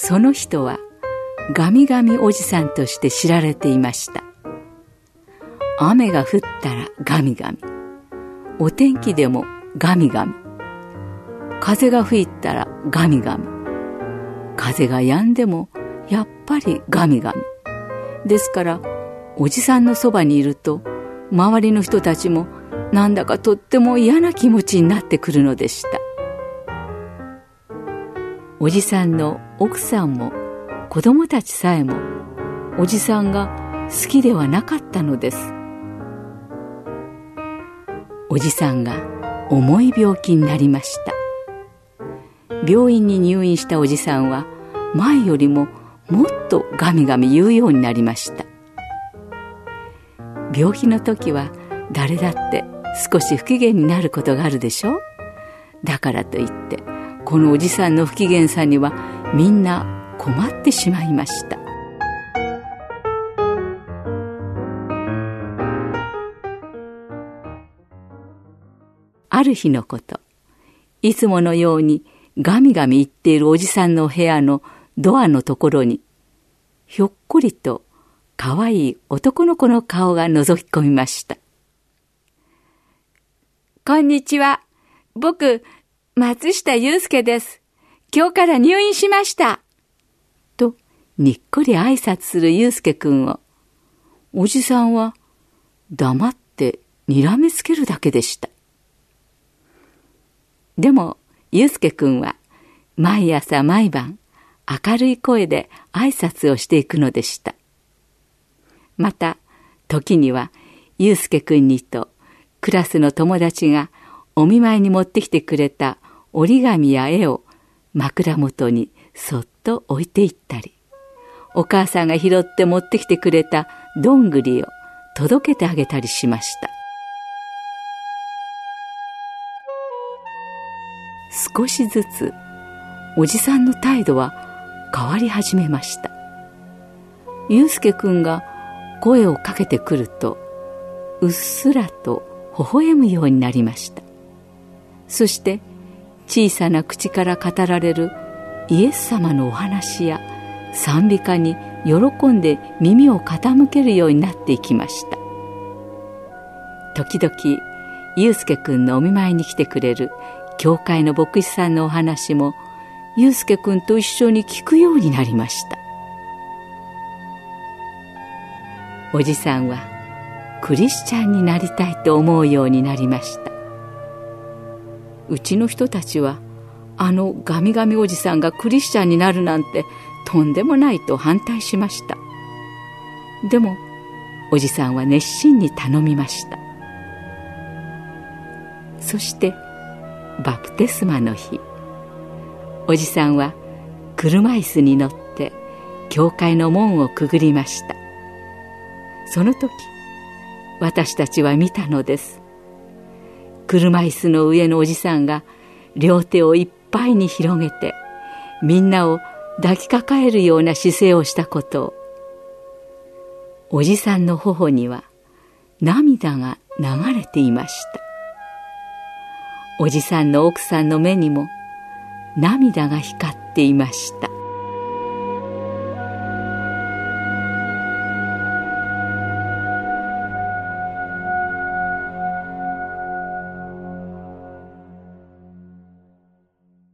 その人はガミガミおじさんとして知られていました。雨が降ったらガミガミお天気でもガミガミ風が吹いたらガミガミ風が止んでもやっぱりガミガミですからおじさんのそばにいると周りの人たちもなんだかとっても嫌な気持ちになってくるのでした。おじさんの奥さんも子供たちさえもおじさんが好きではなかったのです。おじさんが重い病気になりました。病院に入院したおじさんは前よりももっとガミガミ言うようになりました。病気の時は誰だって少し不機嫌になることがあるでしょ？だからといってこのおじさんの不機嫌さにはみんな困ってしまいましたある日のこといつものようにガミガミ言っているおじさんの部屋のドアのところにひょっこりと可愛い男の子の顔が覗き込みましたこんにちは。僕、松下祐介です。今日から入院しました。と、にっこり挨拶する祐介くんを、おじさんは黙って睨めつけるだけでした。でも、祐介くんは毎朝毎晩明るい声で挨拶をしていくのでした。また、時には祐介くんにとクラスの友達がお見舞いに持ってきてくれた折り紙や絵を枕元にそっと置いていったりお母さんが拾って持ってきてくれたどんぐりを届けてあげたりしました。少しずつおじさんの態度は変わり始めました。祐介くんが声をかけてくるとうっすらと微笑むようになりました。そして小さな口から語られるイエス様のお話や賛美歌に喜んで耳を傾けるようになっていきました。時々祐介くんのお見舞いに来てくれる教会の牧師さんのお話も祐介くんと一緒に聞くようになりました。おじさんはクリスチャンになりたいと思うようになりました。うちの人たちはあのガミガミおじさんがクリスチャンになるなんてとんでもないと反対しました。でもおじさんは熱心に頼みました。そしてバプテスマの日。おじさんは車椅子に乗って教会の門をくぐりました。その時私たちは見たのです。車椅子の上のおじさんが両手をいっぱいに広げてみんなを抱きかかえるような姿勢をしたことをおじさんの頬には涙が流れていました。おじさんの奥さんの目にも涙が光っていました。